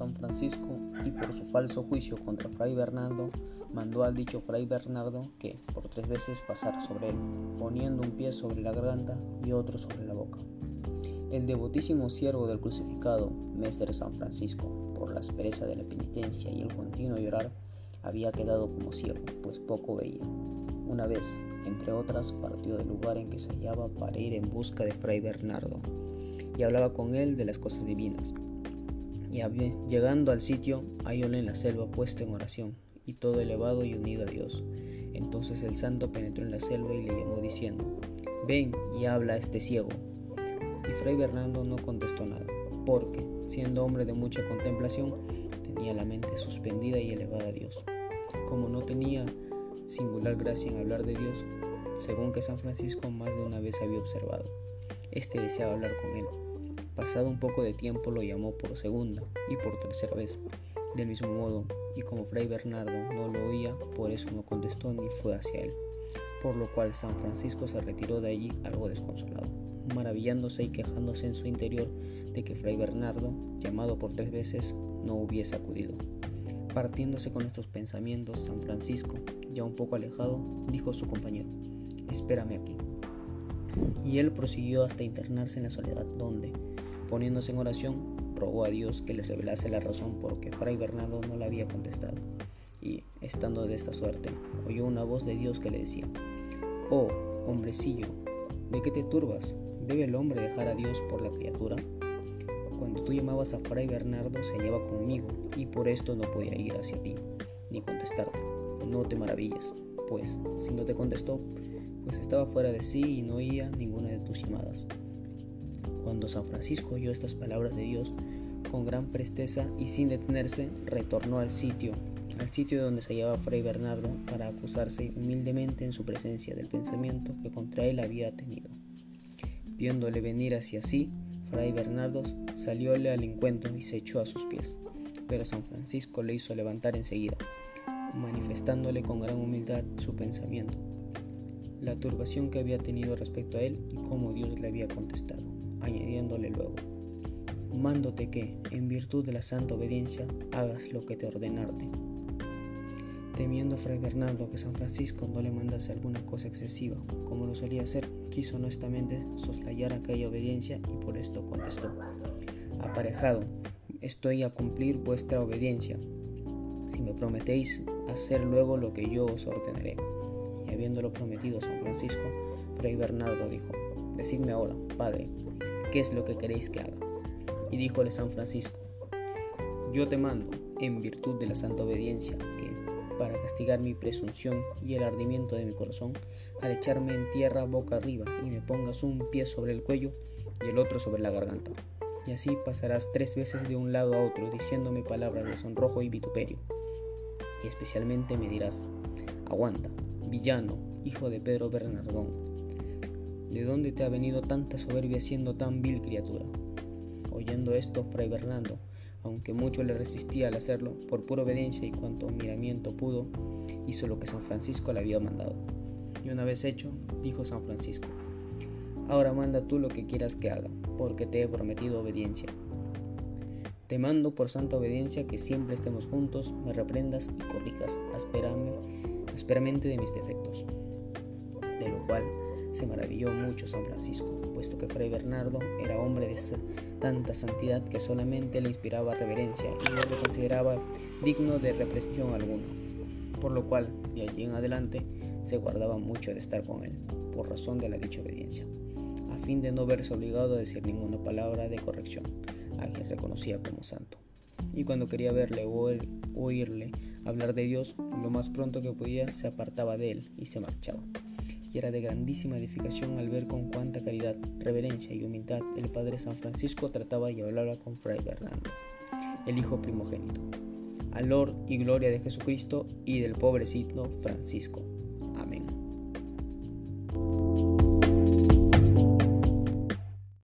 San Francisco y por su falso juicio contra Fray Bernardo, mandó al dicho Fray Bernardo que por tres veces pasara sobre él, poniendo un pie sobre la garganta y otro sobre la boca. El devotísimo siervo del crucificado, Mestre San Francisco, por la aspereza de la penitencia y el continuo llorar, había quedado como ciego, pues poco veía. Una vez, entre otras, partió del lugar en que se hallaba para ir en busca de Fray Bernardo, y hablaba con él de las cosas divinas. Y llegando al sitio, hallóle en la selva puesto en oración, y todo elevado y unido a Dios. Entonces el santo penetró en la selva y le llamó diciendo, Ven y habla a este ciego, y Fray Bernardo no contestó nada, porque, siendo hombre de mucha contemplación, tenía la mente suspendida y elevada a Dios. Como no tenía singular gracia en hablar de Dios, según que San Francisco más de una vez había observado. Este deseaba hablar con él. Pasado un poco de tiempo lo llamó por segunda y por tercera vez, del mismo modo, y como Fray Bernardo no lo oía, por eso no contestó ni fue hacia él, por lo cual San Francisco se retiró de allí algo desconsolado maravillándose y quejándose en su interior de que Fray Bernardo, llamado por tres veces, no hubiese acudido. Partiéndose con estos pensamientos, San Francisco, ya un poco alejado, dijo a su compañero, espérame aquí. Y él prosiguió hasta internarse en la soledad, donde, poniéndose en oración, rogó a Dios que le revelase la razón por que Fray Bernardo no le había contestado. Y, estando de esta suerte, oyó una voz de Dios que le decía, Oh, hombrecillo, ¿de qué te turbas? ¿Debe el hombre dejar a Dios por la criatura? Cuando tú llamabas a Fray Bernardo se hallaba conmigo y por esto no podía ir hacia ti, ni contestarte. No te maravilles, pues si no te contestó, pues estaba fuera de sí y no oía ninguna de tus llamadas. Cuando San Francisco oyó estas palabras de Dios, con gran presteza y sin detenerse, retornó al sitio, al sitio donde se hallaba Fray Bernardo, para acusarse humildemente en su presencia del pensamiento que contra él había tenido. Viéndole venir hacia sí, Fray Bernardo salióle al encuentro y se echó a sus pies, pero San Francisco le hizo levantar enseguida, manifestándole con gran humildad su pensamiento, la turbación que había tenido respecto a él y cómo Dios le había contestado, añadiéndole luego, mándote que, en virtud de la santa obediencia, hagas lo que te ordenarte Temiendo Fray Bernardo que San Francisco no le mandase alguna cosa excesiva, como lo solía hacer, quiso honestamente soslayar aquella obediencia y por esto contestó, aparejado, estoy a cumplir vuestra obediencia, si me prometéis hacer luego lo que yo os ordenaré. Y habiéndolo prometido San Francisco, Fray Bernardo dijo, decidme ahora, Padre, ¿qué es lo que queréis que haga? Y díjole San Francisco, yo te mando, en virtud de la santa obediencia, que para castigar mi presunción y el ardimiento de mi corazón, al echarme en tierra boca arriba y me pongas un pie sobre el cuello y el otro sobre la garganta. Y así pasarás tres veces de un lado a otro diciéndome palabras de sonrojo y vituperio. Y especialmente me dirás, aguanta, villano, hijo de Pedro Bernardón, ¿de dónde te ha venido tanta soberbia siendo tan vil criatura? Oyendo esto, Fray Bernardo aunque mucho le resistía al hacerlo, por pura obediencia y cuanto miramiento pudo, hizo lo que San Francisco le había mandado. Y una vez hecho, dijo San Francisco, ahora manda tú lo que quieras que haga, porque te he prometido obediencia. Te mando por santa obediencia que siempre estemos juntos, me reprendas y corrijas ásperamente de mis defectos. De lo cual se maravilló mucho San Francisco, puesto que Fray Bernardo era hombre de tanta santidad que solamente le inspiraba reverencia y no lo consideraba digno de represión alguna, por lo cual de allí en adelante se guardaba mucho de estar con él, por razón de la dicha obediencia, a fin de no verse obligado a decir ninguna palabra de corrección a quien reconocía como santo. Y cuando quería verle o oírle hablar de Dios, lo más pronto que podía se apartaba de él y se marchaba y era de grandísima edificación al ver con cuánta caridad, reverencia y humildad el Padre San Francisco trataba y hablaba con Fray Bernardo, el hijo primogénito. Alor y gloria de Jesucristo y del pobrecito Francisco.